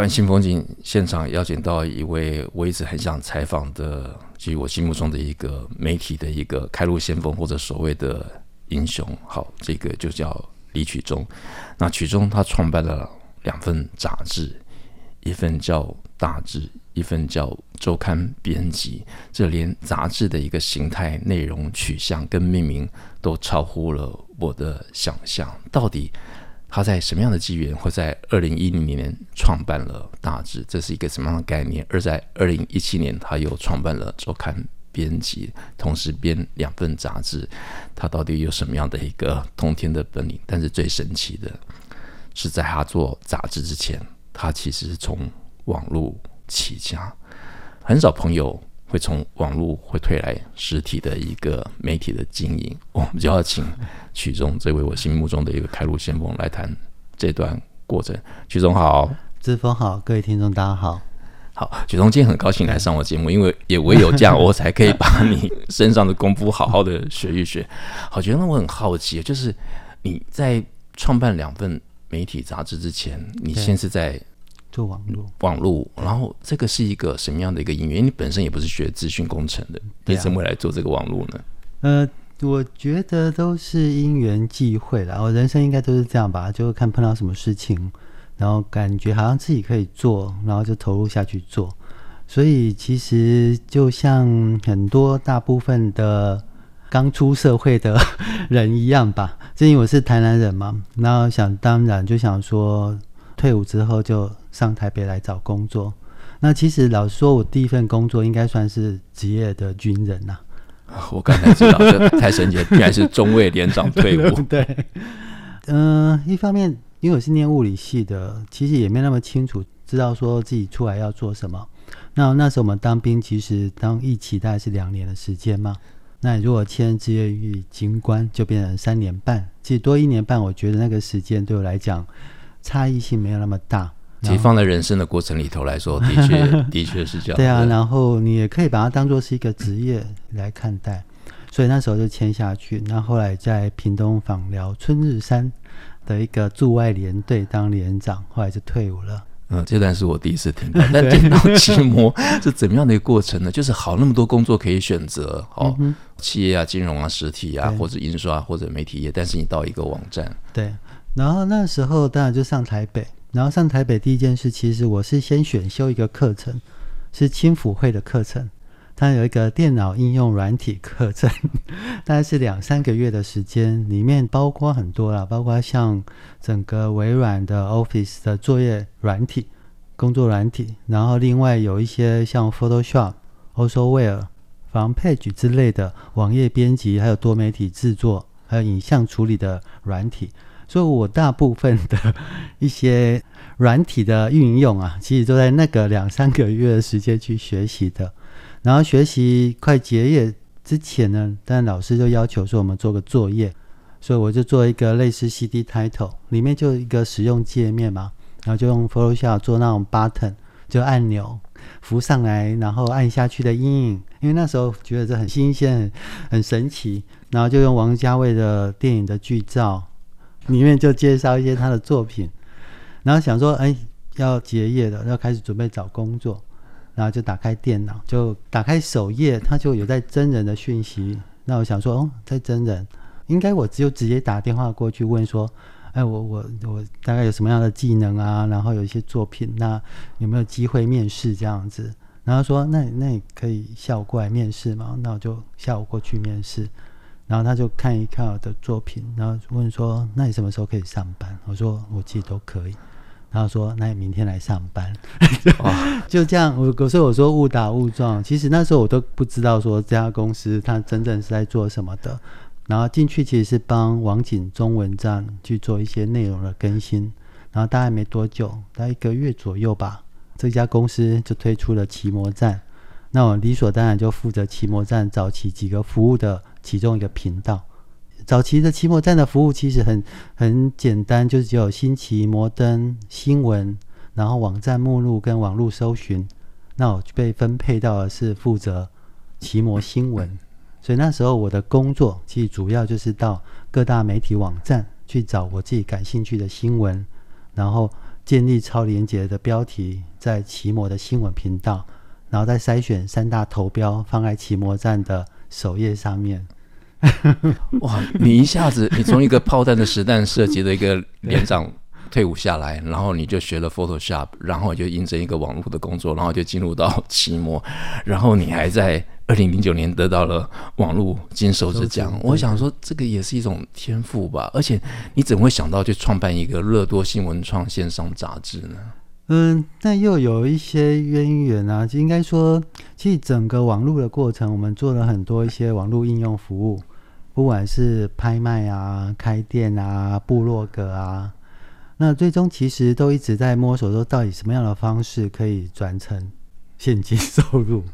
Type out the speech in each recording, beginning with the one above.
台湾新风景现场邀请到一位我一直很想采访的，即我心目中的一个媒体的一个开路先锋或者所谓的英雄。好，这个就叫李曲中。那曲中他创办了两份杂志，一份叫《大志》，一份叫《周刊编辑》。这连杂志的一个形态、内容、取向跟命名都超乎了我的想象。到底？他在什么样的机缘会在二零一零年创办了大志？这是一个什么样的概念？而在二零一七年，他又创办了周刊编辑，同时编两份杂志。他到底有什么样的一个通天的本领？但是最神奇的是，在他做杂志之前，他其实是从网络起家，很少朋友。会从网络会推来实体的一个媒体的经营，我们就要请曲中这位我心目中的一个开路先锋来谈这段过程。曲中好，志峰好，各位听众大家好。好，曲中今天很高兴来上我节目，因为也唯有这样，我才可以把你身上的功夫好好的学一学。好，觉得我很好奇，就是你在创办两份媒体杂志之前，你先是在。做网络，网络，然后这个是一个什么样的一个因缘？因为你本身也不是学资讯工程的，你怎么来做这个网络呢？呃，我觉得都是因缘际会啦。我人生应该都是这样吧，就看碰到什么事情，然后感觉好像自己可以做，然后就投入下去做。所以其实就像很多大部分的刚出社会的人一样吧，因为我是台南人嘛，然后想当然就想说。退伍之后就上台北来找工作。那其实老实说，我第一份工作应该算是职业的军人呐、我刚才知道，这太神奇了，居然是中尉连长退伍。对，嗯、一方面因为我是念物理系的，其实也没那么清楚知道说自己出来要做什么。那那时候我们当兵，其实当一期大概是两年的时间嘛。那如果签志愿役军官，就变成三年半。其实多一年半，我觉得那个时间对我来讲。差异性没有那么大，其实放在人生的过程里头来说，的确 的确是这样。对啊，然后你也可以把它当做是一个职业来看待，所以那时候就签下去。那后，来在屏东访寮春日山的一个驻外连队当连长，后来就退伍了。嗯，这段是我第一次听到。但电脑奇摩是怎么样的一个过程呢？就是好那么多工作可以选择，哦，嗯、企业啊、金融啊、实体啊，或者印刷或者媒体业，但是你到一个网站，对。然后那时候当然就上台北，然后上台北第一件事，其实我是先选修一个课程，是青辅会的课程，它有一个电脑应用软体课程，大概是两三个月的时间，里面包括很多啦，包括像整个微软的 Office 的作业软体、工作软体，然后另外有一些像 Photoshop、Osoware、FrontPage 之类的网页编辑，还有多媒体制作，还有影像处理的软体。所以，我大部分的一些软体的运用啊，其实都在那个两三个月的时间去学习的。然后学习快结业之前呢，但老师就要求说我们做个作业，所以我就做一个类似 CD title，里面就一个使用界面嘛，然后就用 Photoshop 做那种 button，就按钮浮上来，然后按下去的阴影。因为那时候觉得这很新鲜、很神奇，然后就用王家卫的电影的剧照。里面就介绍一些他的作品，然后想说，哎，要结业了，要开始准备找工作，然后就打开电脑，就打开首页，他就有在真人的讯息。那我想说，哦，在真人，应该我只有直接打电话过去问说，哎，我我我大概有什么样的技能啊？然后有一些作品，那有没有机会面试这样子？然后说，那那你可以下午过来面试吗？那我就下午过去面试。然后他就看一看我的作品，然后问说：“那你什么时候可以上班？”我说：“我其实都可以。”然后说：“那你明天来上班。哦” 就这样，我所以我说误打误撞。其实那时候我都不知道说这家公司它真正是在做什么的。然后进去其实是帮网景中文站去做一些内容的更新，然后大概没多久，大概一个月左右吧，这家公司就推出了奇摩站，那我理所当然就负责奇摩站早期几个服务的其中一个频道。早期的奇摩站的服务其实很很简单，就是只有新奇、摩登、新闻，然后网站目录跟网络搜寻。那我被分配到的是负责奇摩新闻。所以那时候我的工作其实主要就是到各大媒体网站去找我自己感兴趣的新闻，然后建立超连接的标题在奇摩的新闻频道，然后再筛选三大投标放在奇摩站的首页上面。哇！你一下子你从一个炮弹的实弹射击的一个连长 退伍下来，然后你就学了 Photoshop，然后就应征一个网络的工作，然后就进入到期末，然后你还在。二零零九年得到了网络金手指奖，我想说这个也是一种天赋吧。而且你怎么会想到去创办一个乐多新闻创线上杂志呢？嗯，那又有一些渊源啊。应该说，其实整个网络的过程，我们做了很多一些网络应用服务，不管是拍卖啊、开店啊、部落格啊，那最终其实都一直在摸索，说到底什么样的方式可以转成现金收入。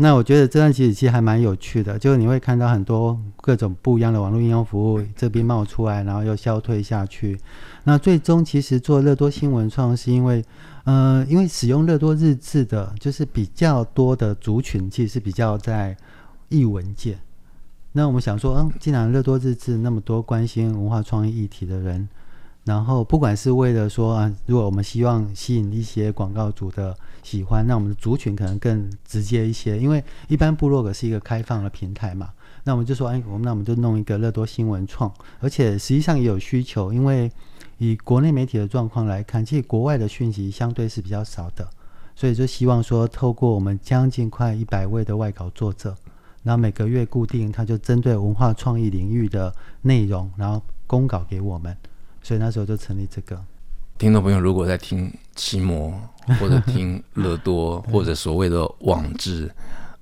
那我觉得这段其实其实还蛮有趣的，就是你会看到很多各种不一样的网络应用服务这边冒出来，然后又消退下去。那最终其实做乐多新闻创是因为，呃，因为使用乐多日志的，就是比较多的族群其实是比较在艺文界。那我们想说，嗯，既然乐多日志那么多关心文化创意议题的人。然后，不管是为了说啊，如果我们希望吸引一些广告主的喜欢，那我们的族群可能更直接一些。因为一般部落格是一个开放的平台嘛，那我们就说，哎，我们那我们就弄一个乐多新闻创，而且实际上也有需求，因为以国内媒体的状况来看，其实国外的讯息相对是比较少的，所以就希望说，透过我们将近快一百位的外稿作者，然后每个月固定，他就针对文化创意领域的内容，然后公稿给我们。所以那时候就成立这个。听众朋友，如果在听奇摩 或者听乐多 或者所谓的网志，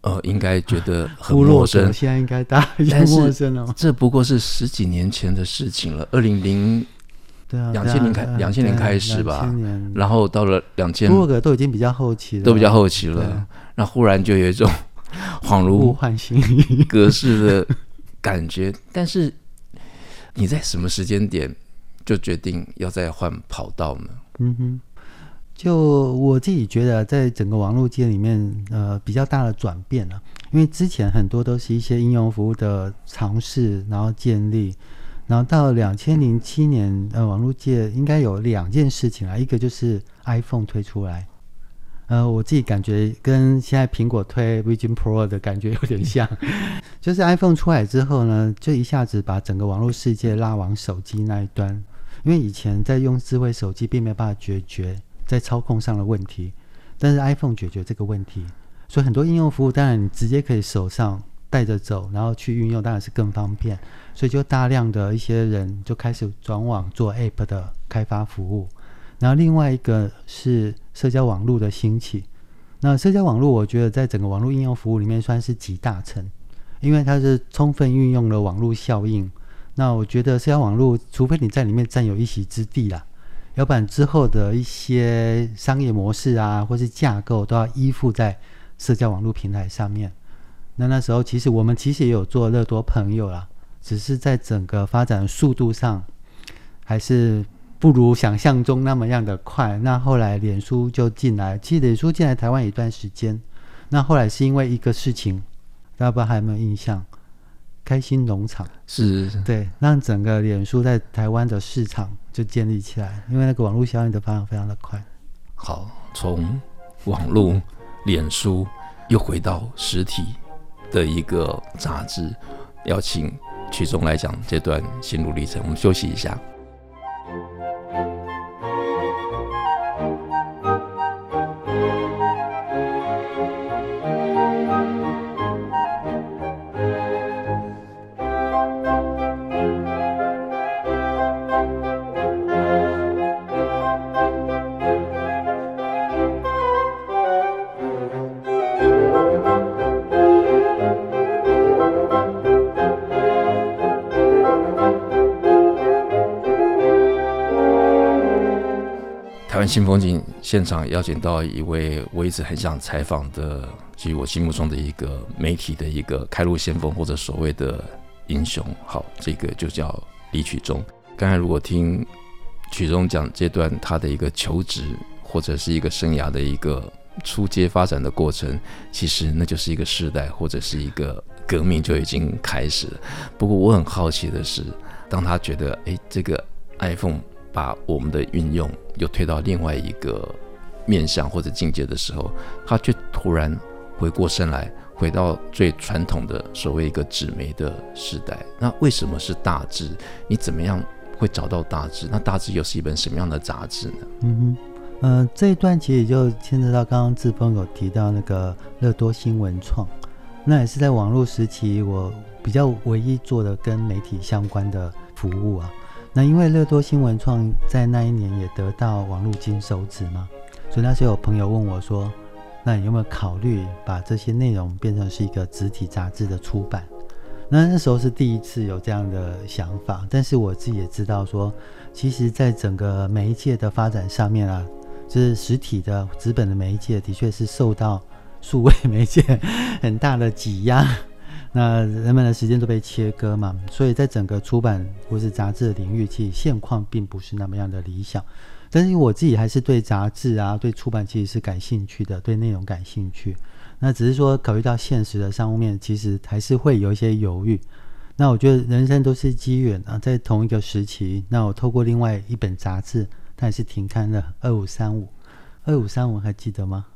呃，应该觉得很陌生。现在应该大家陌生了。这不过是十几年前的事情了，二零零对啊，两千年开两千年开始吧，然后到了两千，部落格都已经比较后期了，都比较后期了。那忽然就有一种 恍如换新格式的感觉，但是你在什么时间点？就决定要再换跑道呢？嗯哼，就我自己觉得，在整个网络界里面，呃，比较大的转变了。因为之前很多都是一些应用服务的尝试，然后建立，然后到两千零七年，呃，网络界应该有两件事情啊，一个就是 iPhone 推出来，呃，我自己感觉跟现在苹果推 Vision Pro 的感觉有点像，就是 iPhone 出来之后呢，就一下子把整个网络世界拉往手机那一端。因为以前在用智慧手机，并没有办法解决在操控上的问题，但是 iPhone 解决这个问题，所以很多应用服务，当然你直接可以手上带着走，然后去运用，当然是更方便。所以就大量的一些人就开始转往做 App 的开发服务。然后另外一个是社交网络的兴起。那社交网络，我觉得在整个网络应用服务里面算是集大成，因为它是充分运用了网络效应。那我觉得社交网络，除非你在里面占有一席之地啦，要不然之后的一些商业模式啊，或是架构都要依附在社交网络平台上面。那那时候其实我们其实也有做乐多朋友啦，只是在整个发展速度上还是不如想象中那么样的快。那后来脸书就进来，其实脸书进来台湾一段时间。那后来是因为一个事情，大家不知道还有没有印象？开心农场是，是，对，让整个脸书在台湾的市场就建立起来，因为那个网络效应的发展非常的快。好，从网络、脸书又回到实体的一个杂志，邀请曲中来讲这段心路历程。我们休息一下。新风景现场邀请到一位我一直很想采访的，即我心目中的一个媒体的一个开路先锋或者所谓的英雄。好，这个就叫李曲中。刚才如果听曲中讲这段他的一个求职或者是一个生涯的一个初阶发展的过程，其实那就是一个时代或者是一个革命就已经开始了。不过我很好奇的是，当他觉得哎，这个 iPhone 把我们的运用又推到另外一个面向或者境界的时候，他却突然回过身来，回到最传统的所谓一个纸媒的时代。那为什么是大志？你怎么样会找到大志？那大志又是一本什么样的杂志呢？嗯哼，呃，这一段其实也就牵扯到刚刚志峰有提到那个乐多新文创，那也是在网络时期我比较唯一做的跟媒体相关的服务啊。那因为乐多新闻创在那一年也得到网络金手指嘛，所以那时候有朋友问我说：“那你有没有考虑把这些内容变成是一个实体杂志的出版？”那那时候是第一次有这样的想法，但是我自己也知道说，其实在整个媒介的发展上面啊，就是实体的纸本的媒介的确是受到数位媒介 很大的挤压。那人们的时间都被切割嘛，所以在整个出版或是杂志的领域，其实现况并不是那么样的理想。但是我自己还是对杂志啊，对出版其实是感兴趣的，对内容感兴趣。那只是说考虑到现实的商务面，其实还是会有一些犹豫。那我觉得人生都是机缘啊，在同一个时期，那我透过另外一本杂志，它也是停刊了。二五三五，二五三五还记得吗？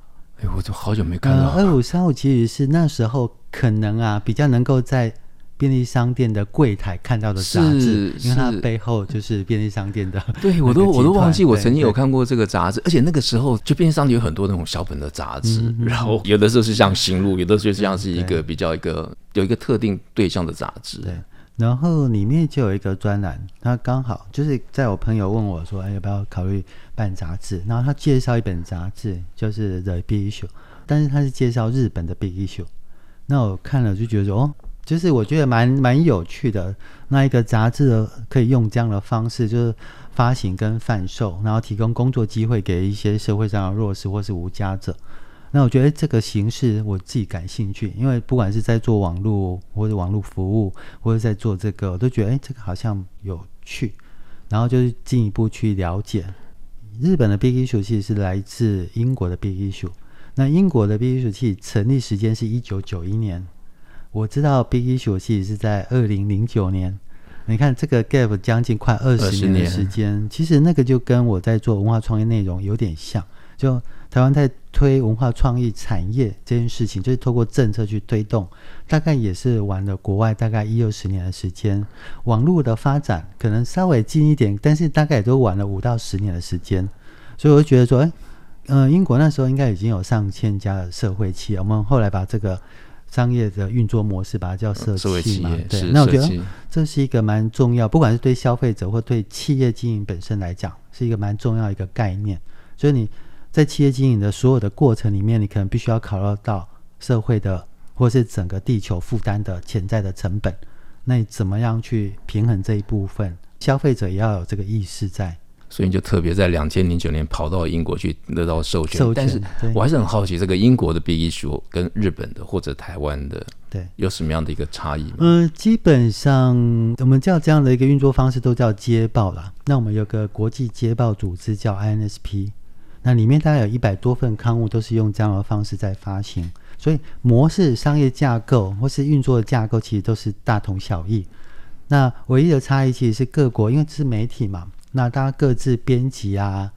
哎，我都好久没看到。二五三五其实是那时候可能啊，比较能够在便利商店的柜台看到的杂志，因为它背后就是便利商店的。对，我都我都忘记我曾经有看过这个杂志，而且那个时候就便利商店有很多那种小本的杂志，嗯、然后有的时候是像行路，有的时候就像是一个比较一个有一个特定对象的杂志。对。然后里面就有一个专栏，他刚好就是在我朋友问我说：“哎，要不要考虑办杂志？”然后他介绍一本杂志，就是《The Big Issue》，但是他是介绍日本的《Big Issue》。那我看了就觉得说：“哦，就是我觉得蛮蛮有趣的。那一个杂志可以用这样的方式，就是发行跟贩售，然后提供工作机会给一些社会上的弱势或是无家者。”那我觉得这个形式我自己感兴趣，因为不管是在做网络或者网络服务，或者在做这个，我都觉得哎，这个好像有趣。然后就是进一步去了解日本的 Big Issue，其实是来自英国的 Big Issue。那英国的 Big Issue 成立时间是一九九一年，我知道 Big Issue 是在二零零九年。你看这个 gap 将近快二十年的时间，其实那个就跟我在做文化创业内容有点像，就。台湾在推文化创意产业这件事情，就是透过政策去推动，大概也是玩了国外大概一二十年的时间。网络的发展可能稍微近一点，但是大概也都玩了五到十年的时间。所以我就觉得说，哎，嗯，英国那时候应该已经有上千家的社会企业，我们后来把这个商业的运作模式把它叫社企嘛，对。那我觉得这是一个蛮重要，不管是对消费者或对企业经营本身来讲，是一个蛮重要一个概念。所以你。在企业经营的所有的过程里面，你可能必须要考虑到社会的或是整个地球负担的潜在的成本。那你怎么样去平衡这一部分？消费者也要有这个意识在。所以你就特别在两千零九年跑到英国去得到授权。授权。但是我还是很好奇，这个英国的 Big Issue 跟日本的或者台湾的，对，有什么样的一个差异吗？嗯、呃，基本上我们叫这样的一个运作方式都叫接报啦。那我们有个国际接报组织叫 INSP。那里面大概有一百多份刊物都是用这样的方式在发行，所以模式、商业架构或是运作的架构其实都是大同小异。那唯一的差异其实是各国，因为是媒体嘛，那大家各自编辑啊，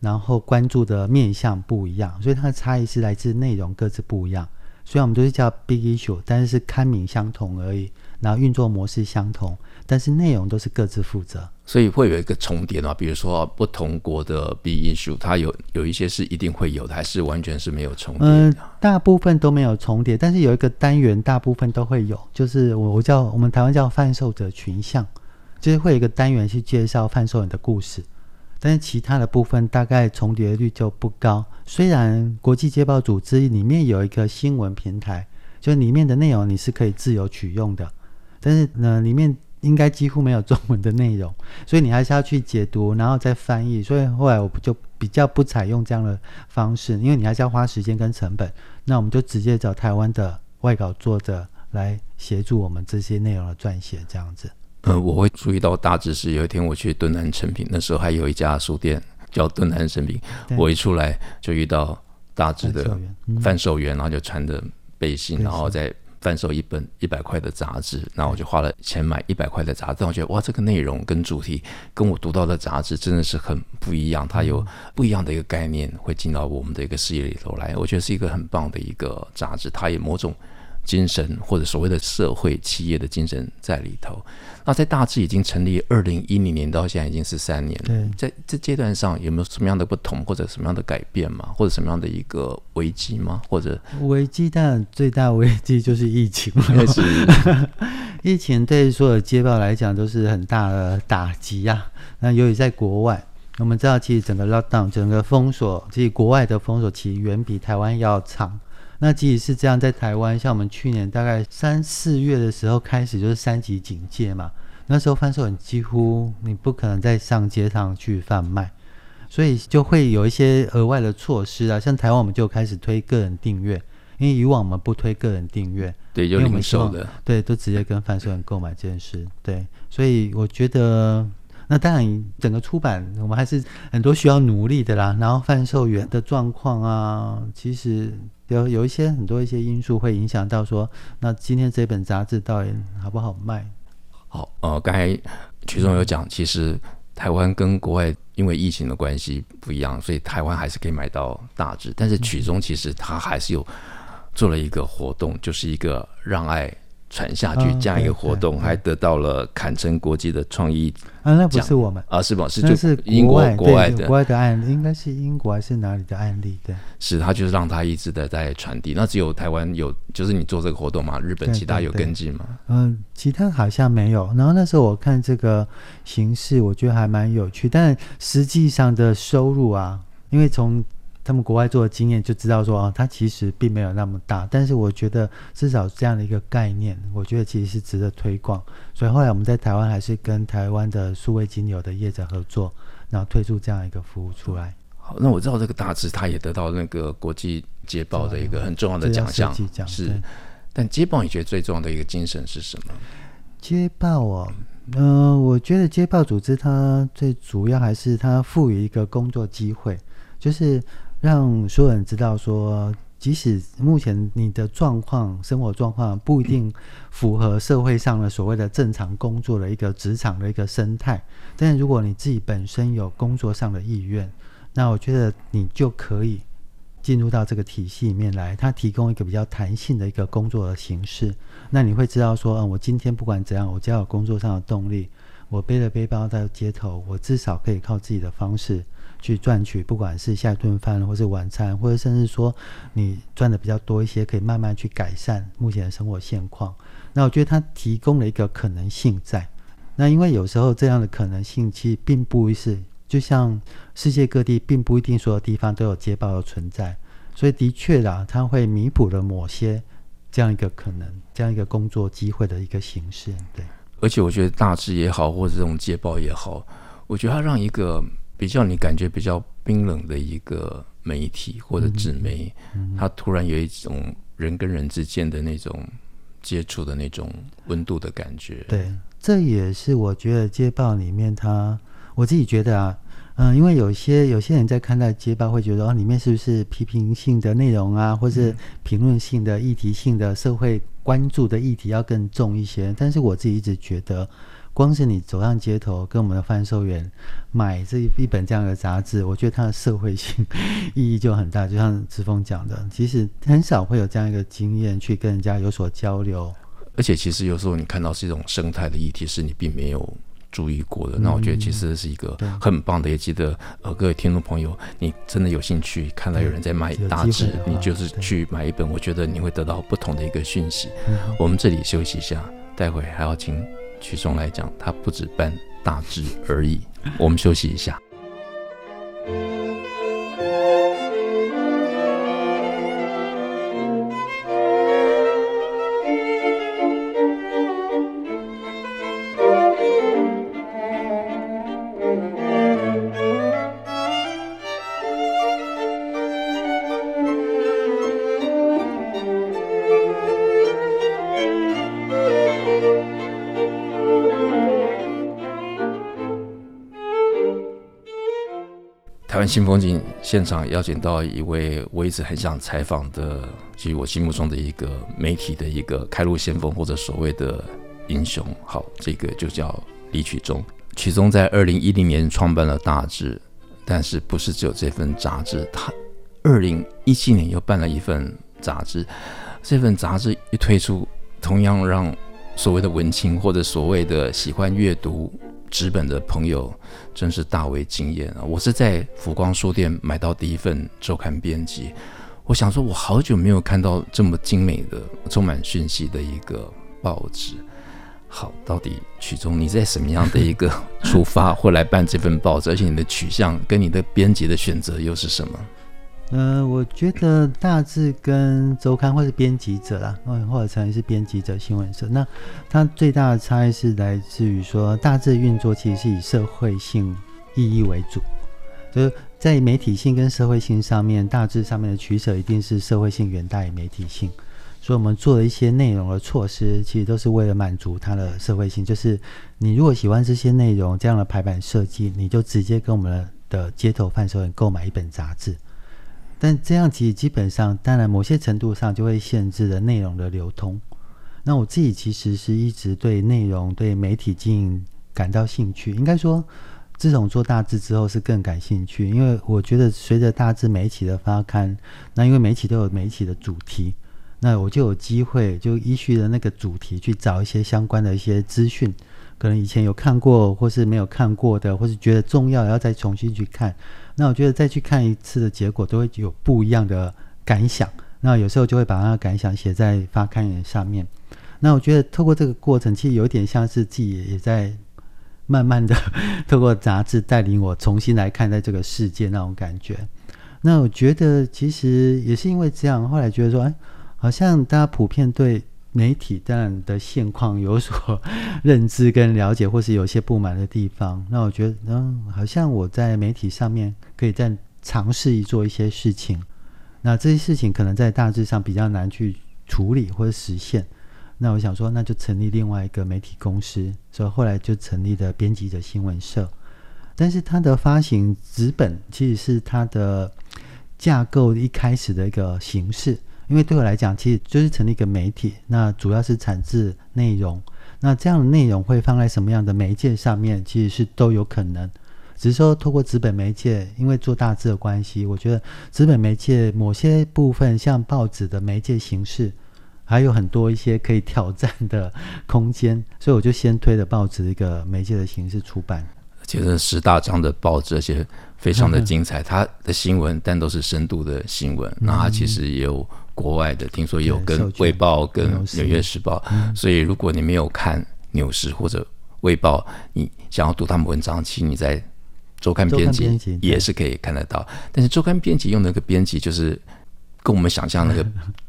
然后关注的面向不一样，所以它的差异是来自内容各自不一样。虽然我们都是叫 Big Issue，但是是刊名相同而已，然后运作模式相同。但是内容都是各自负责，所以会有一个重叠嘛？比如说不同国的 Big Issue，它有有一些是一定会有的，还是完全是没有重叠？嗯、呃，大部分都没有重叠，但是有一个单元大部分都会有，就是我我叫我们台湾叫贩售者群像，就是会有一个单元去介绍贩售人的故事，但是其他的部分大概重叠率就不高。虽然国际接报组织里面有一个新闻平台，就里面的内容你是可以自由取用的，但是呢里面。应该几乎没有中文的内容，所以你还是要去解读，然后再翻译。所以后来我就比较不采用这样的方式，因为你还是要花时间跟成本。那我们就直接找台湾的外稿作者来协助我们这些内容的撰写，这样子。嗯，我会注意到大致是有一天我去敦南成品，那时候还有一家书店叫敦南成品，我一出来就遇到大致的贩售员，然后就穿着背心，然后在。贩售一本一百块的杂志，那我就花了钱买一百块的杂志。但我觉得哇，这个内容跟主题跟我读到的杂志真的是很不一样，它有不一样的一个概念会进到我们的一个视野里头来。我觉得是一个很棒的一个杂志，它也某种。精神或者所谓的社会企业的精神在里头。那在大致已经成立二零一零年到现在已经是三年了。在这阶段上有没有什么样的不同，或者什么样的改变吗？或者什么样的一个危机吗？或者危机，当然最大危机就是疫情了。是 疫情对所有街报来讲都是很大的打击啊。那由于在国外，我们知道其实整个 lockdown 整个封锁，其实国外的封锁其实远比台湾要长。那即使是这样，在台湾，像我们去年大概三四月的时候开始就是三级警戒嘛，那时候贩售人几乎你不可能再上街上去贩卖，所以就会有一些额外的措施啊。像台湾我们就开始推个人订阅，因为以往我们不推个人订阅，对，有零售的，对，都直接跟贩售人购买这件事，对，所以我觉得。那当然，整个出版我们还是很多需要努力的啦。然后贩售员的状况啊，其实有有一些很多一些因素会影响到说，那今天这本杂志到底好不好卖？好，呃，刚才曲中有讲，其实台湾跟国外因为疫情的关系不一样，所以台湾还是可以买到大志。但是曲中其实他还是有做了一个活动，就是一个让爱。传下去这样一个活动，还得到了坎城国际的创意啊，那不是我们啊，是吧？是就是英国国外的国外的案例，应该是英国还是哪里的案例？对，是他就是让他一直的在传递。那只有台湾有，就是你做这个活动嘛？日本其他有跟进吗？嗯，其他好像没有。然后那时候我看这个形式，我觉得还蛮有趣，但实际上的收入啊，因为从他们国外做的经验就知道说啊，它其实并没有那么大，但是我觉得至少这样的一个概念，我觉得其实是值得推广。所以后来我们在台湾还是跟台湾的数位精油的业者合作，然后推出这样一个服务出来。好，那我知道这个大致它也得到那个国际街报的一个很重要的奖项，是。但街报你觉得最重要的一个精神是什么？街报哦，嗯、呃，我觉得街报组织它最主要还是它赋予一个工作机会，就是。让所有人知道说，即使目前你的状况、生活状况不一定符合社会上的所谓的正常工作的一个职场的一个生态，但是如果你自己本身有工作上的意愿，那我觉得你就可以进入到这个体系里面来。它提供一个比较弹性的一个工作的形式，那你会知道说，嗯，我今天不管怎样，我只要有工作上的动力，我背了背包在街头，我至少可以靠自己的方式。去赚取，不管是下一顿饭，或是晚餐，或者甚至说你赚的比较多一些，可以慢慢去改善目前的生活现况。那我觉得它提供了一个可能性在。那因为有时候这样的可能性其实并不是，就像世界各地并不一定所有地方都有街报的存在，所以的确啦，它会弥补了某些这样一个可能，这样一个工作机会的一个形式。对，而且我觉得大志也好，或者这种街报也好，我觉得它让一个。比较你感觉比较冰冷的一个媒体或者纸媒，它突然有一种人跟人之间的那种接触的那种温度的感觉。对，这也是我觉得街报里面它，我自己觉得啊，嗯，因为有些有些人在看待街报会觉得哦，里面是不是批评性的内容啊，或是评论性的、议题性的、社会关注的议题要更重一些？但是我自己一直觉得。光是你走上街头，跟我们的贩售员买这一本这样的杂志，我觉得它的社会性意义就很大。就像志峰讲的，其实很少会有这样一个经验去跟人家有所交流。而且，其实有时候你看到是一种生态的议题，是你并没有注意过的。嗯、那我觉得其实是一个很棒的。也记得呃，各位听众朋友，你真的有兴趣看到有人在卖杂志，你就是去买一本，我觉得你会得到不同的一个讯息。嗯、我们这里休息一下，待会还要请。曲中来讲，它不止办大志而已。我们休息一下。新风景现场邀请到一位我一直很想采访的，即我心目中的一个媒体的一个开路先锋或者所谓的英雄。好，这个就叫李曲中。曲中在二零一零年创办了大志，但是不是只有这份杂志？他二零一七年又办了一份杂志，这份杂志一推出，同样让所谓的文青或者所谓的喜欢阅读纸本的朋友真是大为惊艳啊！我是在福光书店买到第一份周刊编辑，我想说，我好久没有看到这么精美的、充满讯息的一个报纸。好，到底曲中你在什么样的一个出发，会来办这份报纸？而且你的取向跟你的编辑的选择又是什么？呃，我觉得大致跟周刊或是编辑者啦，或者曾经是编辑者新闻社，那它最大的差异是来自于说，大致运作其实是以社会性意义为主，就是在媒体性跟社会性上面，大致上面的取舍一定是社会性远大于媒体性。所以，我们做的一些内容的措施，其实都是为了满足它的社会性。就是你如果喜欢这些内容，这样的排版设计，你就直接跟我们的街头贩售人购买一本杂志。但这样其实基本上，当然某些程度上就会限制了内容的流通。那我自己其实是一直对内容、对媒体经营感到兴趣。应该说，自从做大志之后是更感兴趣，因为我觉得随着大志媒体的发刊，那因为媒体都有媒体的主题。那我就有机会，就依据的那个主题去找一些相关的一些资讯，可能以前有看过，或是没有看过的，或是觉得重要，要再重新去看。那我觉得再去看一次的结果，都会有不一样的感想。那有时候就会把那个感想写在发刊人上面。那我觉得透过这个过程，其实有点像是自己也在慢慢的透过杂志带领我重新来看待这个世界那种感觉。那我觉得其实也是因为这样，后来觉得说，哎。好像大家普遍对媒体当然的现况有所认知跟了解，或是有些不满的地方。那我觉得，嗯，好像我在媒体上面可以再尝试做一些事情。那这些事情可能在大致上比较难去处理或者实现。那我想说，那就成立另外一个媒体公司。所以后来就成立了编辑者新闻社。但是它的发行纸本其实是它的架构一开始的一个形式。因为对我来讲，其实就是成立一个媒体，那主要是产制内容。那这样的内容会放在什么样的媒介上面，其实是都有可能。只是说，透过纸本媒介，因为做大致的关系，我觉得纸本媒介某些部分，像报纸的媒介形式，还有很多一些可以挑战的空间，所以我就先推了报纸一个媒介的形式出版。其实十大张的报纸，而且非常的 精彩。它的新闻但都是深度的新闻，那它其实也有。国外的听说有跟《卫报》跟《纽约时报》，所以如果你没有看《纽时》或者《卫报》，你想要读他们文章，其实你在周刊编辑也是可以看得到。但是周刊编辑用那个编辑，就是跟我们想象那个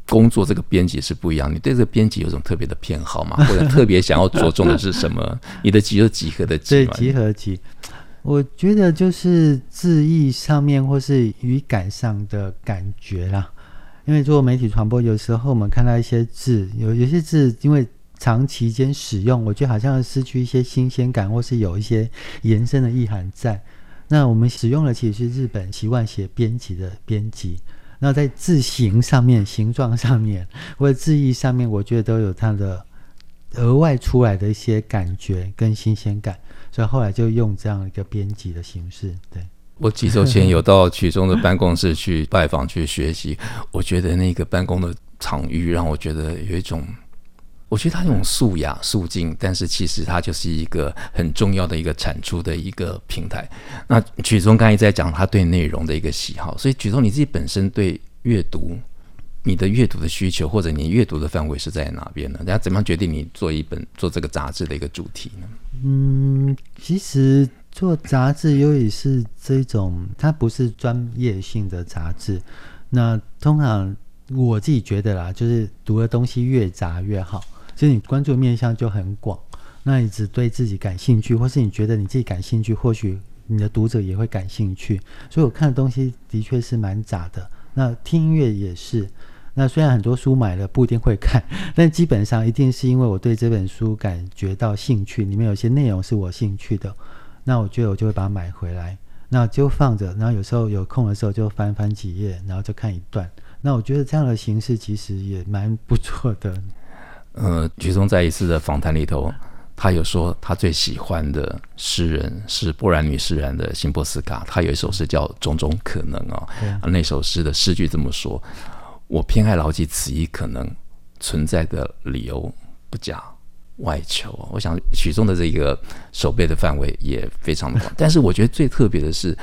工作这个编辑是不一样。你对这个编辑有种特别的偏好吗？或者特别想要着重的是什么？你的集是集合的集集合集，我觉得就是字义上面或是语感上的感觉啦。因为做媒体传播，有时候我们看到一些字，有有些字因为长期间使用，我觉得好像失去一些新鲜感，或是有一些延伸的意涵在。那我们使用的其实是日本习惯写编辑的编辑，那在字形上面、形状上面 或者字意上面，我觉得都有它的额外出来的一些感觉跟新鲜感，所以后来就用这样一个编辑的形式，对。我几周前有到曲中的办公室去拜访去学习，我觉得那个办公的场域让我觉得有一种，我觉得它那种素雅素净，但是其实它就是一个很重要的一个产出的一个平台。那曲中刚才在讲他对内容的一个喜好，所以曲中你自己本身对阅读，你的阅读的需求或者你阅读的范围是在哪边呢？大家怎么样决定你做一本做这个杂志的一个主题呢？嗯，其实。做杂志尤其是这种，它不是专业性的杂志。那通常我自己觉得啦，就是读的东西越杂越好。其实你关注的面向就很广。那你只对自己感兴趣，或是你觉得你自己感兴趣，或许你的读者也会感兴趣。所以我看的东西的确是蛮杂的。那听音乐也是。那虽然很多书买了不一定会看，但基本上一定是因为我对这本书感觉到兴趣，里面有些内容是我兴趣的。那我觉得我就会把它买回来。那就放着，然后有时候有空的时候就翻翻几页，然后就看一段。那我觉得这样的形式其实也蛮不错的。呃，曲中在一次的访谈里头，他有说他最喜欢的诗人是波兰女诗人的辛波斯卡，他有一首诗叫《种种可能》哦，啊，那首诗的诗句这么说：“我偏爱牢记此一可能存在的理由，不假外求。”我想许嵩的这个手背的范围也非常的广，但是我觉得最特别的是，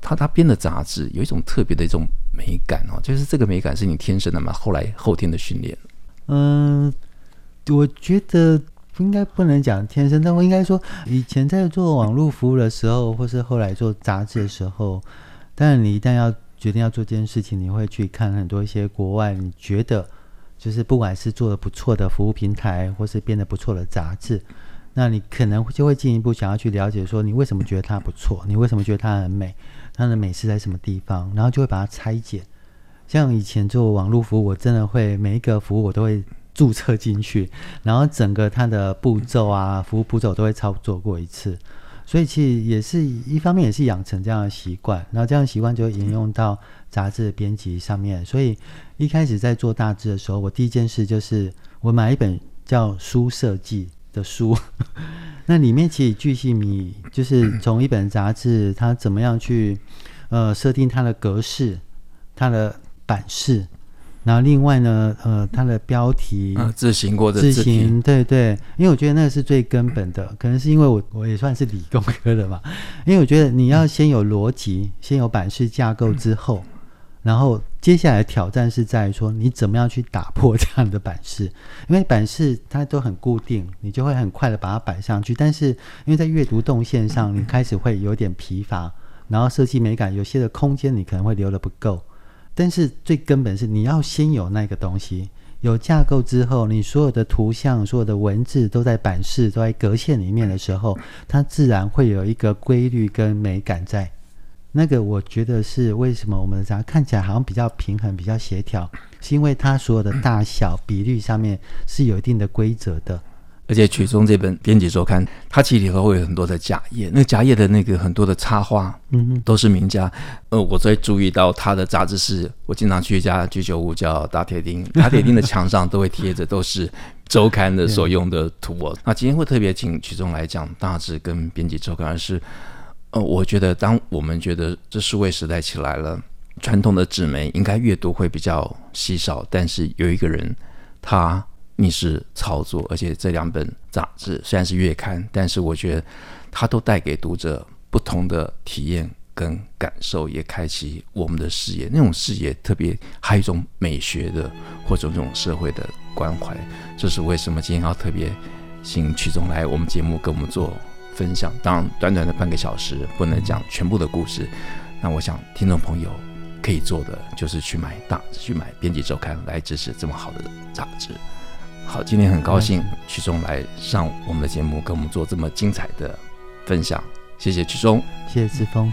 他他编的杂志有一种特别的一种美感哦，就是这个美感是你天生的嘛？后来后天的训练？嗯。我觉得应该不能讲天生，但我应该说，以前在做网络服务的时候，或是后来做杂志的时候，当然你一旦要决定要做这件事情，你会去看很多一些国外你觉得就是不管是做的不错的服务平台，或是编的不错的杂志，那你可能就会进一步想要去了解，说你为什么觉得它不错，你为什么觉得它很美，它的美是在什么地方，然后就会把它拆解。像以前做网络服务，我真的会每一个服务我都会。注册进去，然后整个它的步骤啊，服务步骤都会操作过一次，所以其实也是一方面也是养成这样的习惯，然后这样的习惯就沿用到杂志编辑上面。所以一开始在做大志的时候，我第一件事就是我买一本叫《书设计》的书，那里面其实巨细靡遗，就是从一本杂志它怎么样去呃设定它的格式、它的版式。然后另外呢，呃，它的标题，啊、字形过的字形，对对，因为我觉得那个是最根本的，可能是因为我我也算是理工科的嘛，因为我觉得你要先有逻辑，先有版式架构之后，然后接下来挑战是在于说你怎么样去打破这样的版式，因为版式它都很固定，你就会很快的把它摆上去，但是因为在阅读动线上，你开始会有点疲乏，然后设计美感有些的空间你可能会留的不够。但是最根本是你要先有那个东西，有架构之后，你所有的图像、所有的文字都在版式、都在格线里面的时候，它自然会有一个规律跟美感在。那个我觉得是为什么我们的杂看起来好像比较平衡、比较协调，是因为它所有的大小比率上面是有一定的规则的。而且曲中这本编辑周刊，它其实里头会有很多的夹页，那夹页的那个很多的插画，嗯，都是名家。呃，我最注意到他的杂志是，我经常去一家居酒屋叫大铁钉，大铁钉的墙上都会贴着都是周刊的所用的图哦。那今天会特别请曲中来讲大致跟编辑周刊，而是，呃，我觉得当我们觉得这数位时代起来了，传统的纸媒应该阅读会比较稀少，但是有一个人他。密室操作，而且这两本杂志虽然是月刊，但是我觉得它都带给读者不同的体验跟感受，也开启我们的视野。那种视野特别还有一种美学的或者这种社会的关怀。这是为什么今天要特别请曲中来我们节目跟我们做分享。当然，短短的半个小时不能讲全部的故事。那我想听众朋友可以做的就是去买大去买编辑周刊来支持这么好的杂志。好，今天很高兴曲中来上我们的节目，跟我们做这么精彩的分享。谢谢曲中，谢谢志峰。